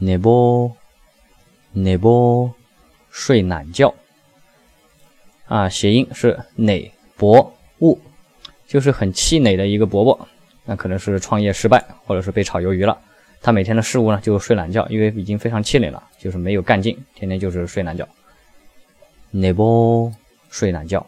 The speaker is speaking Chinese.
내보내보睡懒觉啊，谐音是馁伯物，就是很气馁的一个伯伯。那可能是创业失败，或者是被炒鱿鱼了。他每天的事务呢，就睡懒觉，因为已经非常气馁了，就是没有干劲，天天就是睡懒觉。내보睡懒觉。